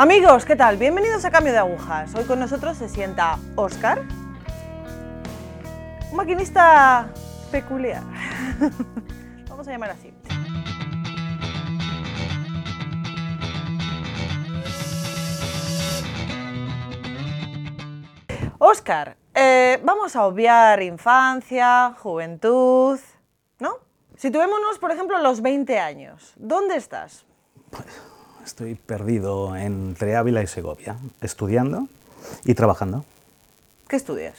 Amigos, ¿qué tal? Bienvenidos a Cambio de Agujas. Hoy con nosotros se sienta Oscar, un maquinista peculiar. Vamos a llamar así. Oscar, eh, vamos a obviar infancia, juventud, ¿no? Situémonos, por ejemplo, los 20 años. ¿Dónde estás? Estoy perdido entre Ávila y Segovia, estudiando y trabajando. ¿Qué estudias?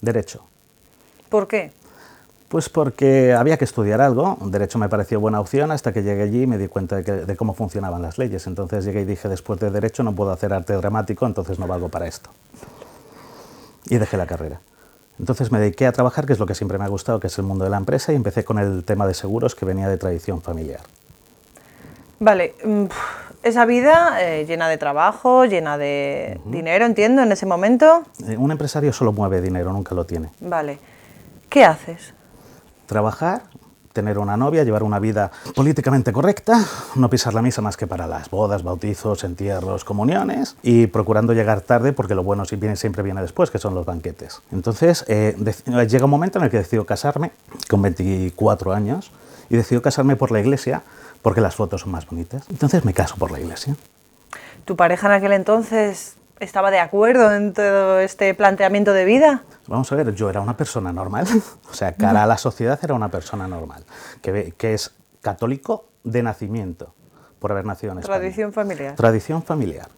Derecho. ¿Por qué? Pues porque había que estudiar algo, Derecho me pareció buena opción hasta que llegué allí y me di cuenta de, que- de cómo funcionaban las leyes. Entonces llegué y dije, después de Derecho no puedo hacer arte dramático, entonces no valgo para esto. Y dejé la carrera. Entonces me dediqué a trabajar, que es lo que siempre me ha gustado, que es el mundo de la empresa, y empecé con el tema de seguros que venía de tradición familiar. Vale, mm, esa vida eh, llena de trabajo, llena de dinero, entiendo, en ese momento. Eh, Un empresario solo mueve dinero, nunca lo tiene. Vale. ¿Qué haces? trabajar, tener una novia, llevar una vida políticamente correcta, no pisar la misa más que para las bodas, bautizos, entierros, comuniones y procurando llegar tarde porque lo bueno siempre viene después, que son los banquetes. Entonces eh, llega un momento en el que decido casarme con 24 años y decido casarme por la iglesia porque las fotos son más bonitas. Entonces me caso por la iglesia. ¿Tu pareja en aquel entonces estaba de acuerdo en todo este planteamiento de vida? Vamos a ver, yo era una persona normal, o sea, cara a la sociedad era una persona normal, que, que es católico de nacimiento, por haber nacido en España. Tradición familiar. Tradición familiar.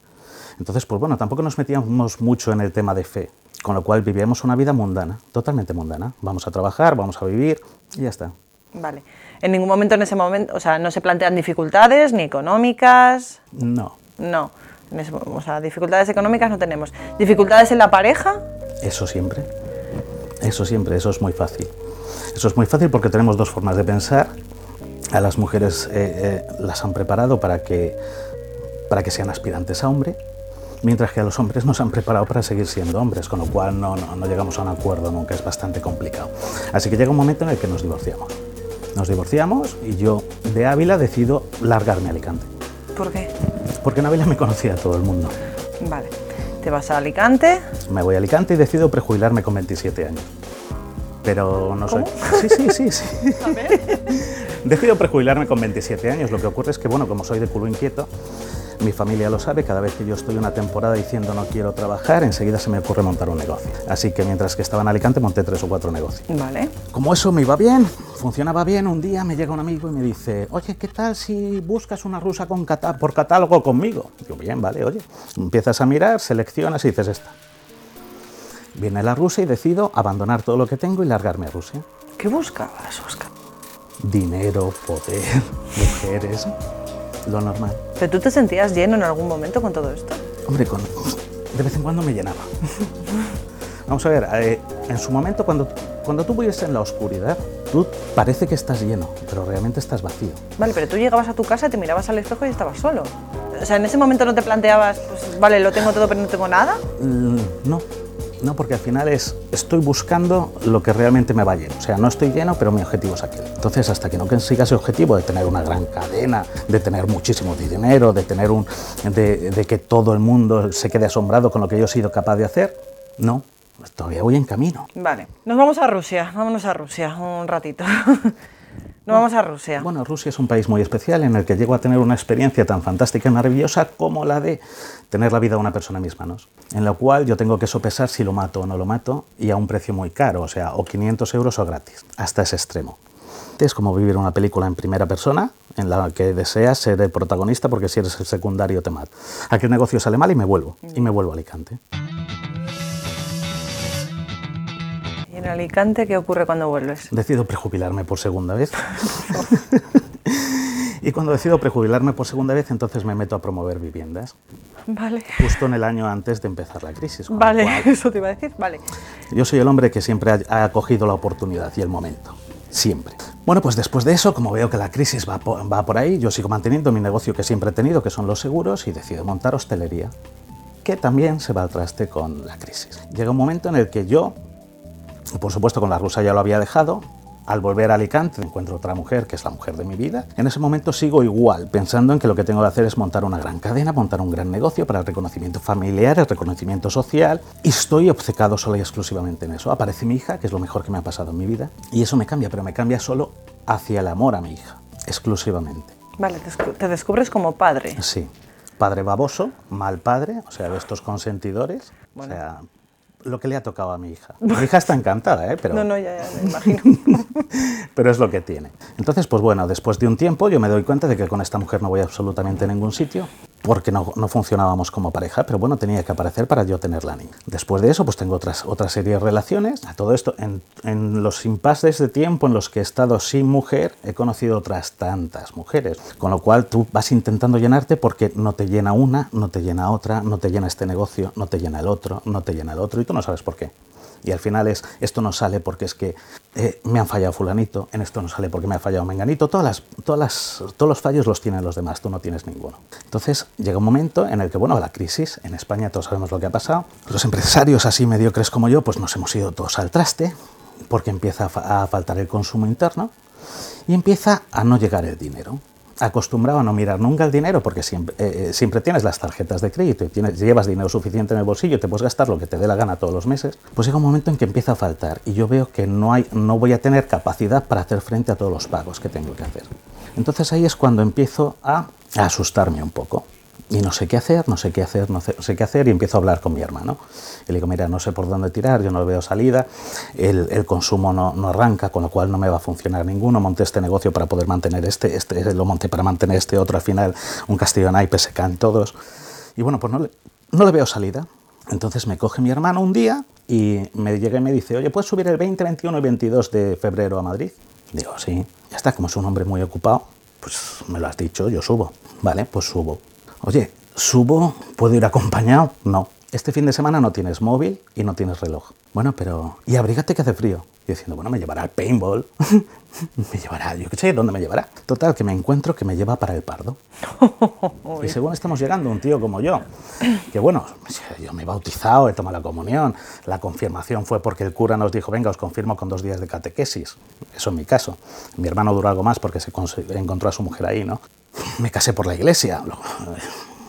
Entonces, pues bueno, tampoco nos metíamos mucho en el tema de fe, con lo cual vivíamos una vida mundana, totalmente mundana. Vamos a trabajar, vamos a vivir y ya está. Vale. En ningún momento en ese momento, o sea, no se plantean dificultades ni económicas, No, no. En ese- o sea, dificultades económicas no tenemos. ¿Dificultades en la pareja? eso siempre. Eso siempre, eso es muy fácil. Eso es muy fácil porque tenemos dos formas de pensar. A las mujeres eh, eh, las han preparado para que, para que sean aspirantes a hombre, mientras que a los hombres nos han preparado para seguir siendo hombres, con lo cual no, no, no llegamos a un acuerdo nunca, es bastante complicado. Así que llega un momento en el que nos divorciamos. Nos divorciamos y yo de Ávila decido largarme a Alicante, ¿Por qué? Porque en Ávila me conocía todo el mundo. Vale. Te vas a Alicante. Me voy a Alicante y decido prejubilarme con 27 años. Pero no soy... Sí, sí, sí, sí. Decido prejubilarme con 27 años. Lo que ocurre es que, bueno, como soy de culo inquieto, mi familia lo sabe, cada vez que yo estoy una temporada diciendo no quiero trabajar, enseguida se me ocurre montar un negocio. Así que mientras que estaba en Alicante monté tres o cuatro negocios. Vale. Como eso me iba bien, funcionaba bien, un día me llega un amigo y me dice, oye, ¿qué tal si buscas una rusa con catá- por catálogo conmigo? Digo, bien, vale, oye. Empiezas a mirar, seleccionas y dices esta. Viene la rusa y decido abandonar todo lo que tengo y largarme a Rusia. ¿Qué buscabas, Oscar? Dinero, poder, mujeres, lo normal. ¿Pero tú te sentías lleno en algún momento con todo esto? Hombre, con- de vez en cuando me llenaba. Vamos a ver, eh, en su momento cuando, cuando tú vives en la oscuridad, tú parece que estás lleno, pero realmente estás vacío. Vale, pero tú llegabas a tu casa, te mirabas al espejo y estabas solo. O sea, en ese momento no te planteabas, pues vale, lo tengo todo pero no tengo nada. Mm, No, no, porque al final es, estoy buscando lo que realmente me va lleno. O sea, no estoy lleno, pero mi objetivo es aquel. Entonces, hasta que no consiga ese objetivo de tener una gran cadena, de tener muchísimo dinero, de tener un, de, de que todo el mundo se quede asombrado con lo que yo he sido capaz de hacer, no, todavía voy en camino. Vale, nos vamos a Rusia, vámonos a Rusia un ratito. Nos vamos a Rusia. Bueno, Rusia es un país muy especial en el que llego a tener una experiencia tan fantástica y maravillosa como la de tener la vida de una persona en mis manos, en la cual yo tengo que sopesar si lo mato o no lo mato y a un precio muy caro, o sea, o 500 euros o gratis, hasta ese extremo. Es como vivir una película en primera persona en la que deseas ser el protagonista porque si eres el secundario te mata. Aquel negocio sale mal y me vuelvo, y me vuelvo a Alicante. En Alicante qué ocurre cuando vuelves? Decido prejubilarme por segunda vez. y cuando decido prejubilarme por segunda vez, entonces me meto a promover viviendas. Vale. Justo en el año antes de empezar la crisis. Vale, cual, eso te iba a decir. Vale. yo soy el hombre que siempre ha, ha acogido la oportunidad y el momento. Siempre. Bueno, pues después de eso, como veo que la crisis va po- va por ahí, yo sigo manteniendo mi negocio que siempre he tenido, que son los seguros, y decido montar hostelería, que también se va al traste con la crisis. Llega un momento en el que yo, por supuesto con la rusa ya lo había dejado, Al volver a Alicante encuentro otra mujer, que es la mujer de mi vida. En ese momento sigo igual, pensando en que lo que tengo que hacer es montar una gran cadena, montar un gran negocio para el reconocimiento familiar, el reconocimiento social. Y estoy obcecado solo y exclusivamente en eso. Aparece mi hija, que es lo mejor que me ha pasado en mi vida. Y eso me cambia, pero me cambia solo hacia el amor a mi hija, exclusivamente. Vale, te descubres como padre. Sí. Padre baboso, mal padre, o sea, de estos consentidores. O sea, lo que le ha tocado a mi hija. Mi hija está encantada, ¿eh? Pero... No, no, ya, ya me imagino. Pero es lo que tiene. Entonces, pues bueno, después de un tiempo yo me doy cuenta de que con esta mujer no voy absolutamente a ningún sitio porque no, no, funcionábamos como pareja, pero bueno, tenía que aparecer para yo tener la niña. Después de eso, pues tengo otras, otra serie de relaciones. A todo esto, en, en los impases de tiempo en los que he estado sin mujer, he conocido otras tantas mujeres. Con lo cual tú vas intentando llenarte porque no te llena una, no te llena otra, no te llena este negocio, no te llena el otro, no te llena el otro, y tú no sabes por qué. Y al final es, esto no sale porque es que eh, me han fallado fulanito, en esto no sale porque me ha fallado menganito, todas las, todas las, todos los fallos los tienen los demás, tú no tienes ninguno. Entonces llega un momento en el que, bueno, la crisis, en España todos sabemos lo que ha pasado, los empresarios así mediocres como yo, pues nos hemos ido todos al traste, porque empieza a faltar el consumo interno y empieza a no llegar el dinero acostumbrado a no mirar nunca el dinero porque siempre, eh, siempre tienes las tarjetas de crédito y tienes, llevas dinero suficiente en el bolsillo y te puedes gastar lo que te dé la gana todos los meses, pues llega un momento en que empieza a faltar y yo veo que no, hay, no voy a tener capacidad para hacer frente a todos los pagos que tengo que hacer. Entonces ahí es cuando empiezo a asustarme un poco y no sé qué hacer, no sé qué hacer, no sé, qué hacer y empiezo a hablar con mi hermano. Y le digo, mira, no sé por dónde tirar, yo no veo salida, el, el consumo no, no, arranca, con lo cual no me va a funcionar ninguno, monté este negocio para poder mantener este, este lo monté para mantener este otro, al final un castillo de naipes se caen todos. Y bueno, pues no le, no le veo salida. Entonces me coge mi hermano un día y me llega y me dice, oye, ¿puedes subir el 20, 21 y 22 de febrero a Madrid? Digo, sí, ya está, como es un hombre muy ocupado, pues me lo has dicho, yo subo. Vale, pues subo. Oye, ¿subo? ¿Puedo ir acompañado? No. Este fin de semana no tienes móvil y no tienes reloj. Bueno, pero... Y abrígate que hace frío. Y diciendo, bueno, me llevará al paintball. me llevará, yo qué sé, ¿dónde me llevará? Total, que me encuentro que me lleva para el Pardo. y según estamos llegando, un tío como yo, que bueno, yo me he bautizado, he tomado la comunión, la confirmación fue porque el cura nos dijo, venga, os confirmo con dos días de catequesis. Eso en mi caso. Mi hermano duró algo más porque se encontró a su mujer ahí, ¿no? Me casé por la iglesia.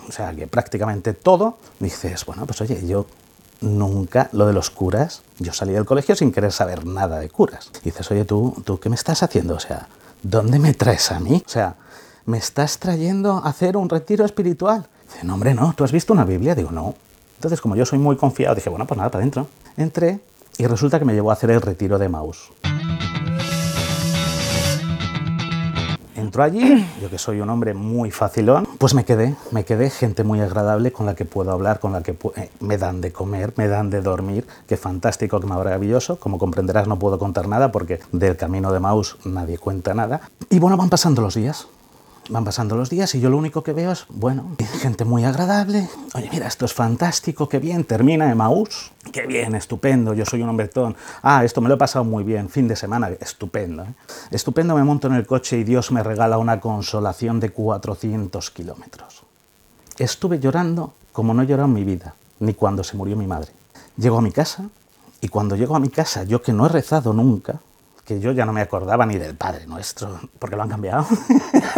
O sea, que prácticamente todo, dices, bueno, pues oye, yo nunca lo de los curas. Yo salí del colegio sin querer saber nada de curas. Y dices, oye, ¿tú, ¿tú qué me estás haciendo? O sea, ¿dónde me traes a mí? O sea, ¿me estás trayendo a hacer un retiro espiritual? Dice, no, hombre, no, ¿tú has visto una Biblia? Digo, no. Entonces, como yo soy muy confiado, dije, bueno, pues nada, para adentro. Entré y resulta que me llevó a hacer el retiro de Maus. Entró allí, yo que soy un hombre muy facilón, pues me quedé, me quedé gente muy agradable con la que puedo hablar, con la que eh, me dan de comer, me dan de dormir, qué fantástico, qué maravilloso. Como comprenderás no puedo contar nada porque del camino de Maus nadie cuenta nada. Y bueno, van pasando los días, Van pasando los días y yo lo único que veo es, bueno, gente muy agradable. Oye, mira, esto es fantástico, qué bien, termina Emaús. Qué bien, estupendo, yo soy un hombretón. Ah, esto me lo he pasado muy bien, fin de semana, estupendo. ¿eh? Estupendo, me monto en el coche y Dios me regala una consolación de 400 kilómetros. Estuve llorando como no he llorado en mi vida, ni cuando se murió mi madre. Llego a mi casa y cuando llego a mi casa, yo que no he rezado nunca, que yo ya no me acordaba ni del Padre Nuestro, porque lo han cambiado.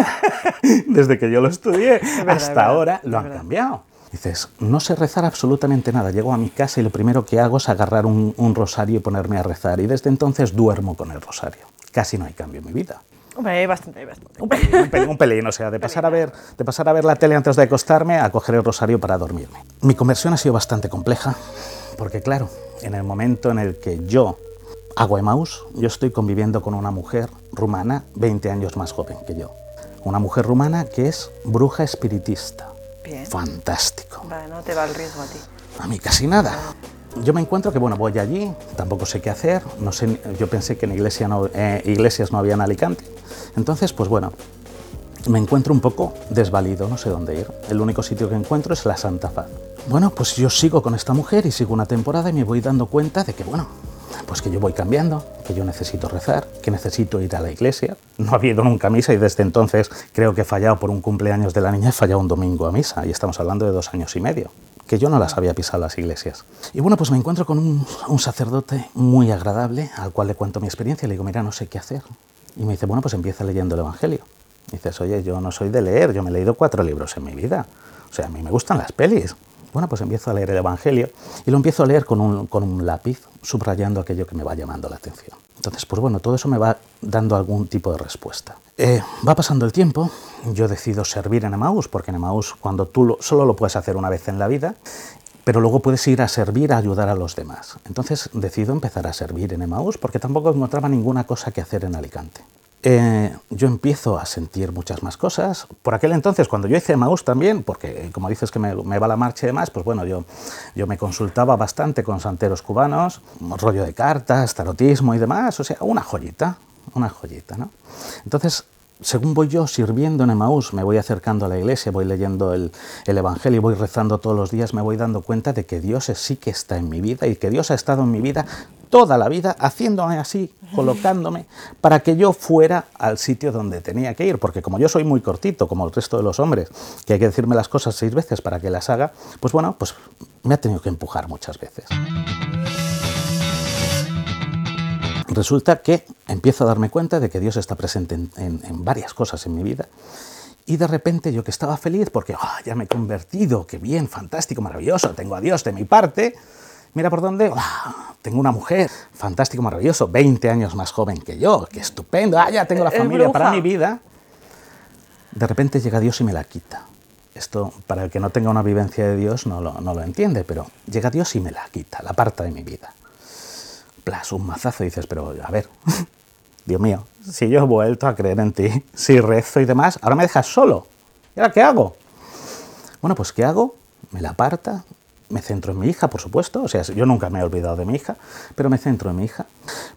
Desde que yo lo estudié verdad, hasta verdad, ahora lo han verdad. cambiado. Dices, no sé rezar absolutamente nada. Llego a mi casa y lo primero que hago es agarrar un, un, rosario y ponerme a rezar. Y desde entonces duermo con el rosario. Casi no hay cambio en mi vida. Hombre, hay bastante, hay bastante. Un pelín, un pelín, un pelín, o sea, de pasar, a ver, de pasar a ver la tele antes de acostarme a coger el rosario para dormirme. Mi conversión ha sido bastante compleja, porque claro, en el momento en el que yo hago Emaús, yo estoy conviviendo con una mujer rumana 20 años más joven que yo. Una mujer rumana que es bruja espiritista. Bien. Fantástico. Vale, no te va el riesgo a ti. A mí casi nada. Yo me encuentro que, bueno, voy allí, tampoco sé qué hacer, no sé, yo pensé que en iglesia no, eh, iglesias no había en Alicante. Entonces, pues bueno, me encuentro un poco desvalido, no sé dónde ir. El único sitio que encuentro es la Santa Faz. Bueno, pues yo sigo con esta mujer y sigo una temporada y me voy dando cuenta de que, bueno, pues que yo voy cambiando, que yo necesito rezar, que necesito ir a la iglesia. No había ido nunca a misa y desde entonces creo que he fallado por un cumpleaños de la niña, he fallado un domingo a misa y estamos hablando de dos años y medio. que yo no las había pisado las iglesias. Y bueno, pues me encuentro con un, sacerdote muy agradable al cual le cuento mi experiencia y le digo, mira, no sé qué hacer. Y me dice, bueno, pues empieza leyendo el Evangelio. Y dices, oye, yo no soy de leer, yo me he leído cuatro libros en mi vida. O sea, a mí me gustan las pelis. Bueno, pues empiezo a leer el Evangelio y lo empiezo a leer con un, con un lápiz, subrayando aquello que me va llamando la atención. Entonces, pues bueno, todo eso me va dando algún tipo de respuesta. Eh, va pasando el tiempo, yo decido servir en Emmaus, porque en Emmaus cuando tú lo, solo lo puedes hacer una vez en la vida, pero luego puedes ir a servir, a ayudar a los demás. Entonces decido empezar a servir en Emmaus, porque tampoco encontraba ninguna cosa que hacer en Alicante. Eh, yo empiezo a sentir muchas más cosas. Por aquel entonces, cuando yo hice Maús también, porque como dices que me, va la marcha y demás, pues bueno, yo, yo me consultaba bastante con santeros cubanos, rollo de cartas, tarotismo y demás, o sea, una joyita, una joyita, ¿no? Entonces, según voy yo sirviendo en Emaús, me voy acercando a la iglesia, voy leyendo el, el, Evangelio, voy rezando todos los días, me voy dando cuenta de que Dios sí que está en mi vida y que Dios ha estado en mi vida toda la vida haciéndome así, colocándome, para que yo fuera al sitio donde tenía que ir, porque como yo soy muy cortito, como el resto de los hombres, que hay que decirme las cosas seis veces para que las haga, pues bueno, pues me ha tenido que empujar muchas veces. Resulta que empiezo a darme cuenta de que Dios está presente en, varias cosas en mi vida y de repente yo que estaba feliz porque oh, ya me he convertido, qué bien, fantástico, maravilloso, tengo a Dios de mi parte, Mira por dónde, tengo una mujer, fantástico, maravilloso, 20 años más joven que yo, qué estupendo, ah, ya tengo la familia para mi vida. De repente llega Dios y me la quita. Esto, para el que no tenga una vivencia de Dios, no lo, no lo entiende, pero llega Dios y me la quita, la parte de mi vida. Plas, un mazazo, y dices, pero a ver, Dios mío, si yo he vuelto a creer en ti, si rezo y demás, ahora me dejas solo. ¿Y ahora qué hago? Bueno, pues ¿qué hago? Me la aparta, me centro en mi hija, por supuesto, o sea, yo nunca me he olvidado de mi hija, pero me centro en mi hija.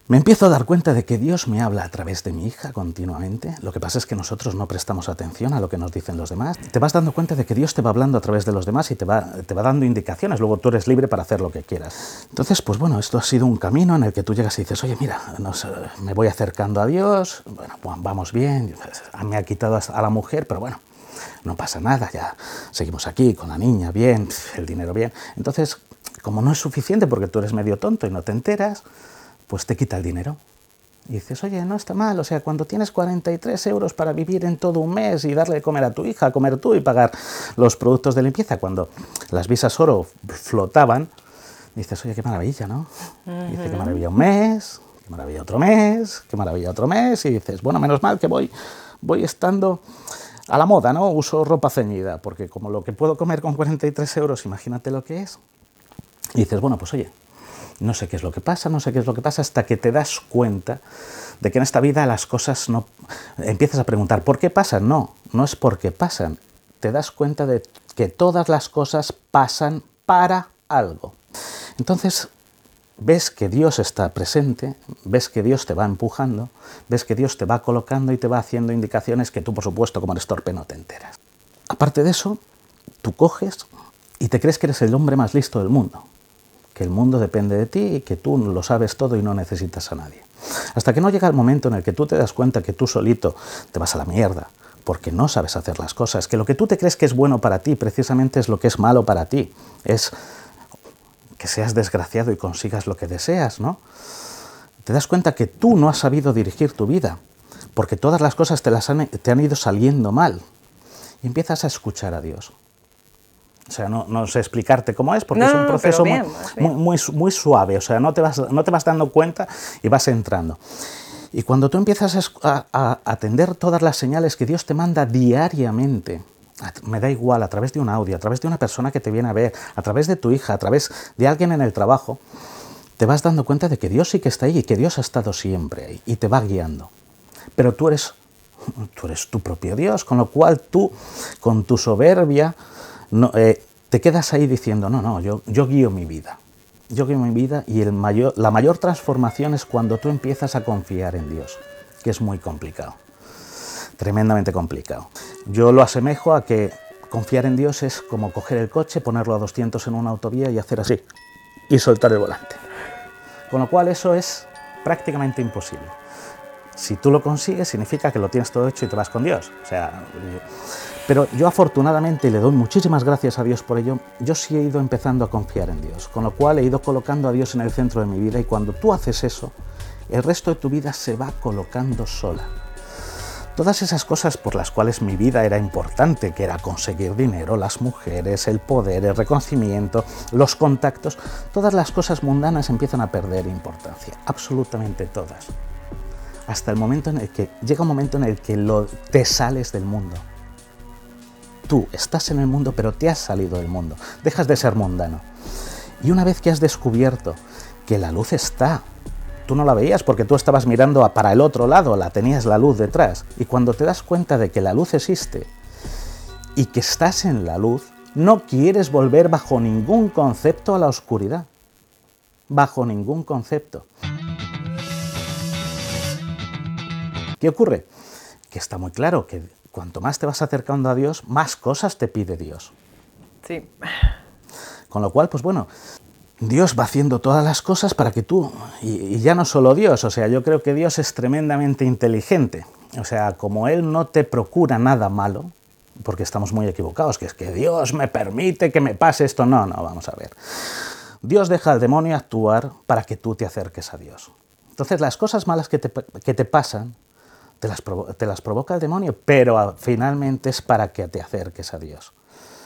Me empiezo a dar cuenta de que Dios me habla a través de mi hija continuamente. Lo que pasa es que nosotros no prestamos atención a lo que nos dicen los demás. Te vas dando cuenta de que Dios te va hablando a través de los demás y te va, te va dando indicaciones. Luego tú eres libre para hacer lo que quieras. Entonces, pues bueno, esto ha sido un camino en el que tú llegas y dices, oye, mira, nos, me voy acercando a Dios, bueno, vamos bien, me ha quitado a la mujer, pero bueno, no pasa nada, ya seguimos aquí con la niña, bien, el dinero bien. Entonces, como no es suficiente porque tú eres medio tonto y no te enteras, pues te quita el dinero. Y dices, oye, no está mal, o sea, cuando tienes 43 euros para vivir en todo un mes y darle de comer a tu hija, comer tú y pagar los productos de limpieza, cuando las visas oro flotaban, dices, oye, qué maravilla, ¿no? Dice, qué maravilla un mes, qué maravilla otro mes, qué maravilla otro mes, y dices, bueno, menos mal que voy, voy estando a la moda, ¿no? Uso ropa ceñida, porque como lo que puedo comer con 43 euros, imagínate lo que es. Y dices, bueno, pues oye, no sé qué es lo que pasa, no sé qué es lo que pasa, hasta que te das cuenta de que en esta vida las cosas no... Empiezas a preguntar, ¿por qué pasan? No, no es porque pasan. Te das cuenta de que todas las cosas pasan para algo. Entonces, ves que Dios está presente, ves que Dios te va empujando, ves que Dios te va colocando y te va haciendo indicaciones que tú, por supuesto, como eres torpe, no te enteras. Aparte de eso, tú coges y te crees que eres el hombre más listo del mundo, que el mundo depende de ti y que tú lo sabes todo y no necesitas a nadie. Hasta que no llega el momento en el que tú te das cuenta que tú solito te vas a la mierda, porque no sabes hacer las cosas, que lo que tú te crees que es bueno para ti precisamente es lo que es malo para ti, es que seas desgraciado y consigas lo que deseas, ¿no? Te das cuenta que tú no has sabido dirigir tu vida, porque todas las cosas te, las han, te han ido saliendo mal. Y empiezas a escuchar a Dios. O sea, no, no sé explicarte cómo es, porque No, es un proceso muy, muy, muy su- muy suave, o sea, no te, vas, no te vas dando cuenta y vas entrando. Y cuando tú empiezas a, esc- a- a atender todas las señales que Dios te manda diariamente, me da igual, a través de un audio, a través de una persona que te viene a ver, a través de tu hija, a través de alguien en el trabajo, te vas dando cuenta de que Dios sí que está ahí y que Dios ha estado siempre ahí y te va guiando. Pero tú eres, tú eres tu propio Dios, con lo cual tú, con tu soberbia, eh, te quedas ahí diciendo, no, no, yo, yo guío mi vida. Yo guío mi vida y el mayor, la mayor transformación es cuando tú empiezas a confiar en Dios, que es muy complicado, tremendamente complicado. Yo lo asemejo a que confiar en Dios es como coger el coche, ponerlo a 200 en una autovía y hacer así, y soltar el volante. Con lo cual eso es prácticamente imposible. Si tú lo consigues, significa que lo tienes todo hecho y te vas con Dios. O sea, Pero yo afortunadamente, y le doy muchísimas gracias a Dios por ello, yo sí he ido empezando a confiar en Dios, con lo cual he ido colocando a Dios en el centro de mi vida y cuando tú haces eso, el resto de tu vida se va colocando sola. Todas esas cosas por las cuales mi vida era importante, que era conseguir dinero, las mujeres, el poder, el reconocimiento, los contactos, todas las cosas mundanas empiezan a perder importancia, absolutamente todas. Hasta el momento en el que llega un momento en el que lo, te sales del mundo. Tú estás en el mundo, pero te has salido del mundo, dejas de ser mundano. Y una vez que has descubierto que la luz está tú no la veías porque tú estabas mirando para el otro lado, la tenías la luz detrás. Y cuando te das cuenta de que la luz existe y que estás en la luz, no quieres volver bajo ningún concepto a la oscuridad. Bajo ningún concepto. ¿Qué ocurre? Que está muy claro que cuanto más te vas acercando a Dios, más cosas te pide Dios. Sí. Con lo cual, pues bueno, Dios va haciendo todas las cosas para que tú, y, ya no solo Dios, o sea, yo creo que Dios es tremendamente inteligente. O sea, como Él no te procura nada malo, porque estamos muy equivocados, que es que Dios me permite que me pase esto. No, no, vamos a ver. Dios deja al demonio actuar para que tú te acerques a Dios. Entonces las cosas malas que te, que te pasan, te las, te las provoca el demonio, pero finalmente es para que te acerques a Dios.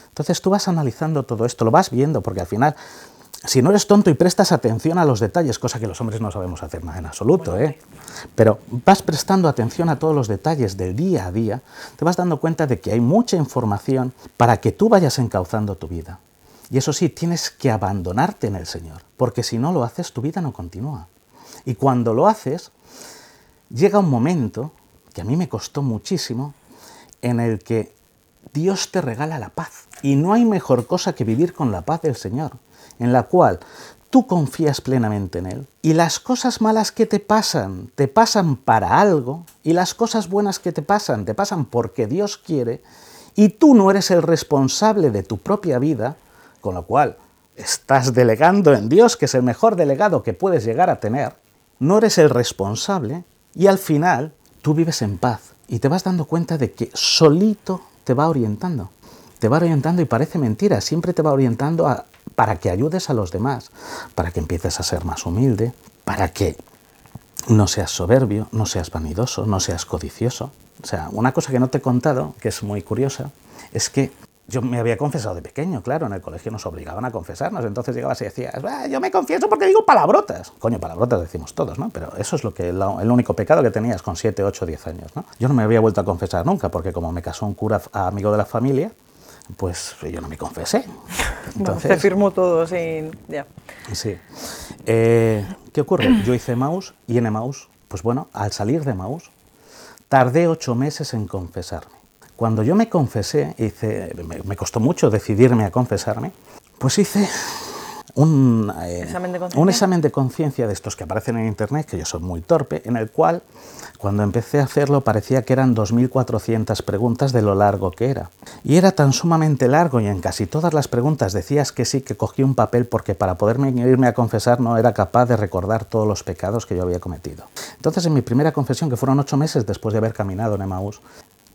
Entonces tú vas analizando todo esto, lo vas viendo, porque al final si no eres tonto y prestas atención a los detalles, cosa que los hombres no sabemos hacer más en absoluto, ¿eh? pero vas prestando atención a todos los detalles del día a día, te vas dando cuenta de que hay mucha información para que tú vayas encauzando tu vida. Y eso sí, tienes que abandonarte en el Señor, porque si no lo haces, tu vida no continúa. Y cuando lo haces, llega un momento, que a mí me costó muchísimo, en el que Dios te regala la paz. Y no hay mejor cosa que vivir con la paz del Señor en la cual tú confías plenamente en Él y las cosas malas que te pasan, te pasan para algo y las cosas buenas que te pasan, te pasan porque Dios quiere y tú no eres el responsable de tu propia vida, con lo cual estás delegando en Dios, que es el mejor delegado que puedes llegar a tener, no eres el responsable y al final tú vives en paz y te vas dando cuenta de que solito te va orientando. Te va orientando y parece mentira, siempre te va orientando a, para que ayudes a los demás, para que empieces a ser más humilde, para que no seas soberbio, no seas vanidoso, no seas codicioso. O sea, una cosa que no te he contado, que es muy curiosa, es que yo me había confesado de pequeño, claro, en el colegio nos obligaban a confesarnos, entonces llegabas y decías, yo me confieso porque digo palabrotas. Coño, palabrotas decimos todos, ¿no? Pero eso es lo que el único pecado que tenías con 7, 8, 10 años, ¿no? Yo no me había vuelto a confesar nunca, porque como me casó un cura amigo de la familia, pues yo no me confesé. Entonces, te firmó todo sin... Ya. Sí. Eh, ¿Qué ocurre? Yo hice Maus y en Maus, pues bueno, al salir de Maus, tardé ocho meses en confesarme. Cuando yo me confesé, hice, me costó mucho decidirme a confesarme, pues hice un, eh, ¿Examen de conciencia de estos que aparecen en Internet, que yo soy muy torpe, en el cual cuando empecé a hacerlo parecía que eran 2.400 preguntas de lo largo que era. Y era tan sumamente largo y en casi todas las preguntas decías que sí, que cogí un papel porque para poderme irme a confesar no era capaz de recordar todos los pecados que yo había cometido. Entonces en mi primera confesión, que fueron ocho meses después de haber caminado en Emaús,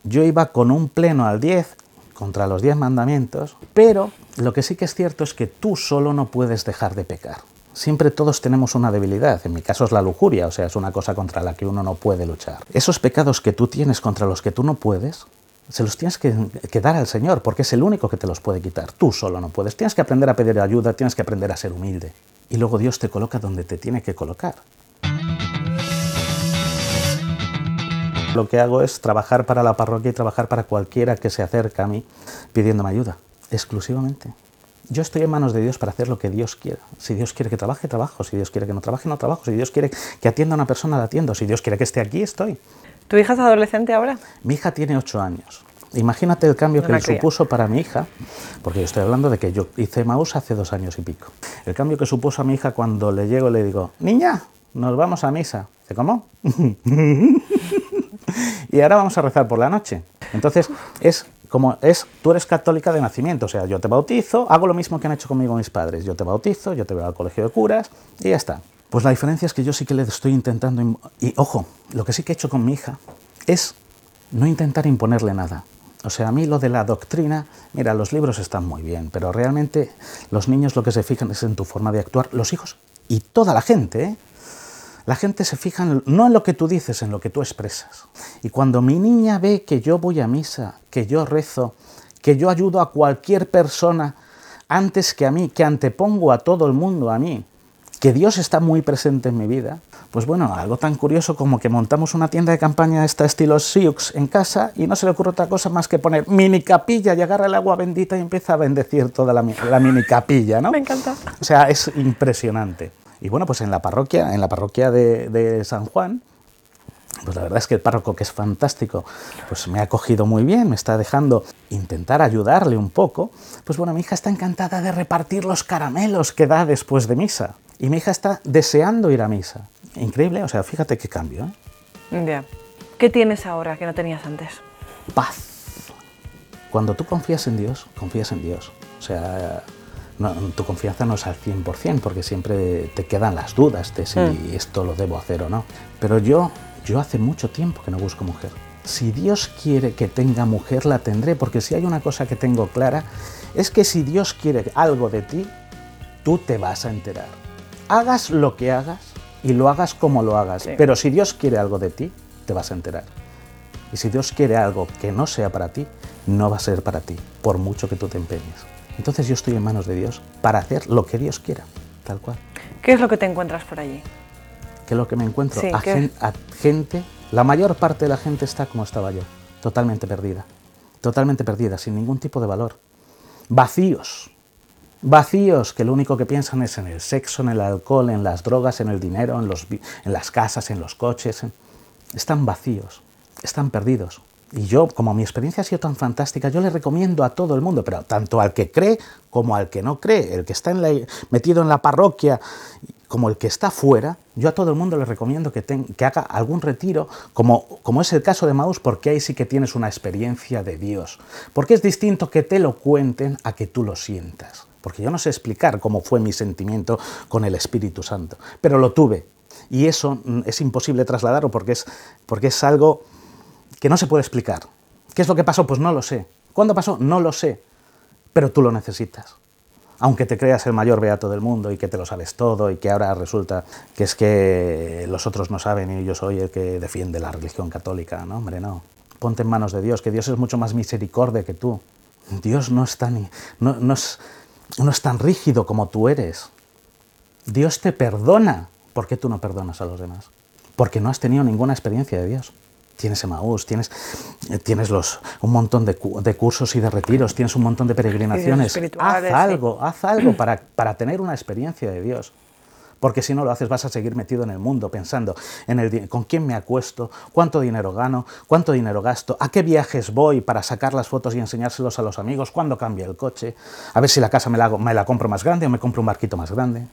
yo iba con un pleno al 10 contra los diez mandamientos, pero lo que sí que es cierto es que tú solo no puedes dejar de pecar. Siempre todos tenemos una debilidad, en mi caso es la lujuria, o sea, es una cosa contra la que uno no puede luchar. Esos pecados que tú tienes contra los que tú no puedes, se los tienes que, que, dar al Señor, porque es el único que te los puede quitar. Tú solo no puedes. Tienes que aprender a pedir ayuda, tienes que aprender a ser humilde. Y luego Dios te coloca donde te tiene que colocar. Lo que hago es trabajar para la parroquia y trabajar para cualquiera que se acerca a mí pidiéndome ayuda, exclusivamente. Yo estoy en manos de Dios para hacer lo que Dios quiera. Si Dios quiere que trabaje, trabajo. Si Dios quiere que no trabaje, no trabajo. Si Dios quiere que atienda a una persona, la atiendo. Si Dios quiere que esté aquí, estoy. ¿Tu hija es adolescente ahora? Mi hija tiene ocho años. Imagínate el cambio que supuso para mi hija, porque yo estoy hablando de que yo hice Maús hace dos años y pico. El cambio que supuso a mi hija cuando le llego y le digo, niña, nos vamos a misa. ¿cómo? y ahora vamos a rezar por la noche. Entonces, es como es, tú eres católica de nacimiento, o sea, yo te bautizo, hago lo mismo que han hecho conmigo mis padres, yo te bautizo, yo te voy al colegio de curas y ya está. Pues la diferencia es que yo sí que le estoy intentando, y ojo, lo que sí que he hecho con mi hija es no intentar imponerle nada. O sea, a mí lo de la doctrina, mira, los libros están muy bien, pero realmente los niños lo que se fijan es en tu forma de actuar, los hijos y toda la gente, ¿eh? La gente se fija no en lo que tú dices, en lo que tú expresas. Y cuando mi niña ve que yo voy a misa, que yo rezo, que yo ayudo a cualquier persona antes que a mí, que antepongo a todo el mundo a mí, que Dios está muy presente en mi vida, pues bueno, algo tan curioso como que montamos una tienda de campaña esta estilo Siux en casa y no se le ocurre otra cosa más que poner mini capilla y agarra el agua bendita y empieza a bendecir toda la, mini capilla, ¿no? Me encanta. O sea, es impresionante. Y bueno, pues en la parroquia, en la parroquia de, de San Juan, pues la verdad es que el párroco, que es fantástico, pues me ha acogido muy bien, me está dejando intentar ayudarle un poco. Pues bueno, mi hija está encantada de repartir los caramelos que da después de misa. Y mi hija está deseando ir a misa. Increíble, o sea, fíjate qué cambio. ¿eh? Ya. ¿Qué tienes ahora que no tenías antes? Paz. Cuando tú confías en Dios, confías en Dios. O sea, tu confianza no es al 100%, porque siempre te quedan las dudas de si mm. esto lo debo hacer o no. Pero yo yo hace mucho tiempo que no busco mujer. Si Dios quiere que tenga mujer, la tendré, porque si hay una cosa que tengo clara, es que si Dios quiere algo de ti, tú te vas a enterar. Hagas lo que hagas y lo hagas como lo hagas, pero si Dios quiere algo de ti, te vas a enterar. Y si Dios quiere algo que no sea para ti, no va a ser para ti, por mucho que tú te empeñes. Entonces yo estoy en manos de Dios para hacer lo que Dios quiera, tal cual. ¿Qué es lo que te encuentras por allí? ¿Qué es lo que me encuentro? a, gente, la mayor parte de la gente está como estaba yo, totalmente perdida, totalmente perdida, sin ningún tipo de valor. Vacíos, vacíos que lo único que piensan es en el sexo, en el alcohol, en las drogas, en el dinero, en, los, en las casas, en los coches. Están vacíos, están perdidos. Y yo, como mi experiencia ha sido tan fantástica, yo le recomiendo a todo el mundo, pero tanto al que cree como al que no cree, el que está metido en la parroquia como el que está fuera, yo a todo el mundo le recomiendo que, que haga algún retiro, como, como es el caso de Maus, porque ahí sí que tienes una experiencia de Dios. Porque es distinto que te lo cuenten a que tú lo sientas. Porque yo no sé explicar cómo fue mi sentimiento con el Espíritu Santo, pero lo tuve. Y eso mm, es imposible trasladarlo porque es, porque es algo que no se puede explicar. ¿Qué es lo que pasó? Pues no lo sé. ¿Cuándo pasó? No lo sé. Pero tú lo necesitas aunque te creas el mayor beato del mundo y que te lo sabes todo y que ahora resulta que es que los otros no saben y yo soy el que defiende la religión católica, no, hombre, no. Ponte en manos de Dios, que Dios es mucho más misericordia que tú. Dios no es tan, no, es, no es tan rígido como tú eres. Dios te perdona. ¿Por qué tú no perdonas a los demás? Porque no has tenido ninguna experiencia de Dios tienes Emaús, tienes, eh, tienes los, un montón de, cursos y de retiros, tienes un montón de peregrinaciones. Haz algo, haz algo para, para tener una experiencia de Dios. Porque si no lo haces vas a seguir metido en el mundo pensando en el con quién me acuesto, cuánto dinero gano, cuánto dinero gasto, a qué viajes voy para sacar las fotos y enseñárselos a los amigos, cuándo cambia el coche, a ver si la casa me la, me la compro más grande o me compro un barquito más grande.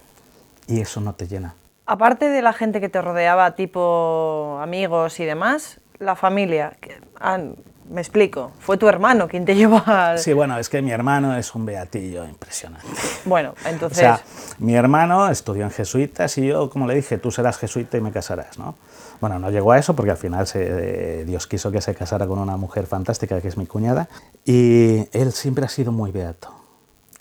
Y eso no te llena. Aparte de la gente que te rodeaba, tipo amigos y demás, la familia. Ah, me explico, fue tu hermano quien te llevó al... Sí, bueno, es que mi hermano es un beatillo impresionante. Bueno, entonces... O sea, mi hermano estudió en jesuitas y yo, como le dije, tú serás jesuita y me casarás, ¿no? Bueno, no llegó a eso porque al final se, Dios quiso que se casara con una mujer fantástica que es mi cuñada y él siempre ha sido muy beato.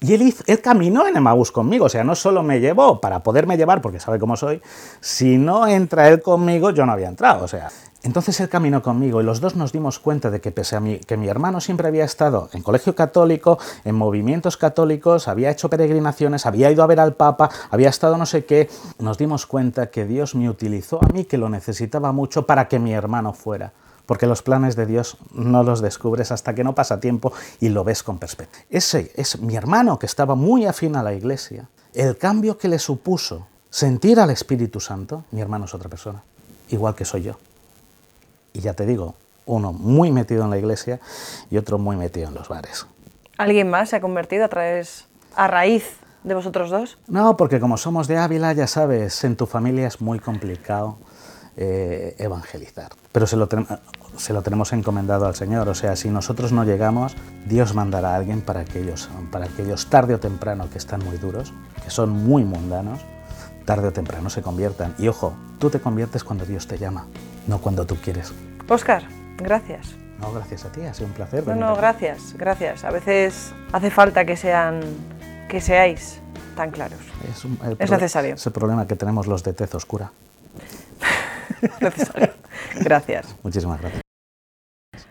Y él, hizo, él caminó en Emmaus conmigo, o sea, no solo me llevó para poderme llevar, porque sabe cómo soy, si no entra él conmigo, yo no había entrado, o sea, entonces él caminó conmigo y los dos nos dimos cuenta de que pese a mí, que mi hermano siempre había estado en colegio católico, en movimientos católicos, había hecho peregrinaciones, había ido a ver al Papa, había estado no sé qué, nos dimos cuenta que Dios me utilizó a mí, que lo necesitaba mucho, para que mi hermano fuera. Porque los planes de Dios no los descubres hasta que no pasa tiempo y lo ves con perspectiva. Ese es mi hermano que estaba muy afín a la iglesia. El cambio que le supuso sentir al Espíritu Santo, mi hermano es otra persona, igual que soy yo. Y ya te digo, uno muy metido en la iglesia y otro muy metido en los bares. ¿Alguien más se ha convertido a través, a raíz de vosotros dos? No, porque como somos de Ávila, ya sabes, en tu familia es muy complicado eh, evangelizar. Pero se lo, se lo tenemos encomendado al Señor. O sea, si nosotros no llegamos, Dios mandará a alguien para que ellos, para que ellos tarde o temprano, que están muy duros, que son muy mundanos, tarde o temprano se conviertan. Y ojo, tú te conviertes cuando Dios te llama, no cuando tú quieres. Oscar, gracias. No, gracias a ti, ha sido un placer. No, no, gracias, gracias. A veces hace falta que sean, que seáis tan claros. Es, un- Es necesario. Es el problema que tenemos los de tez oscura. Necesario. Gracias. Muchísimas gracias.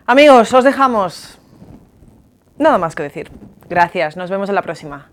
Amigos, os dejamos. Nada más que decir. Gracias, nos vemos en la próxima.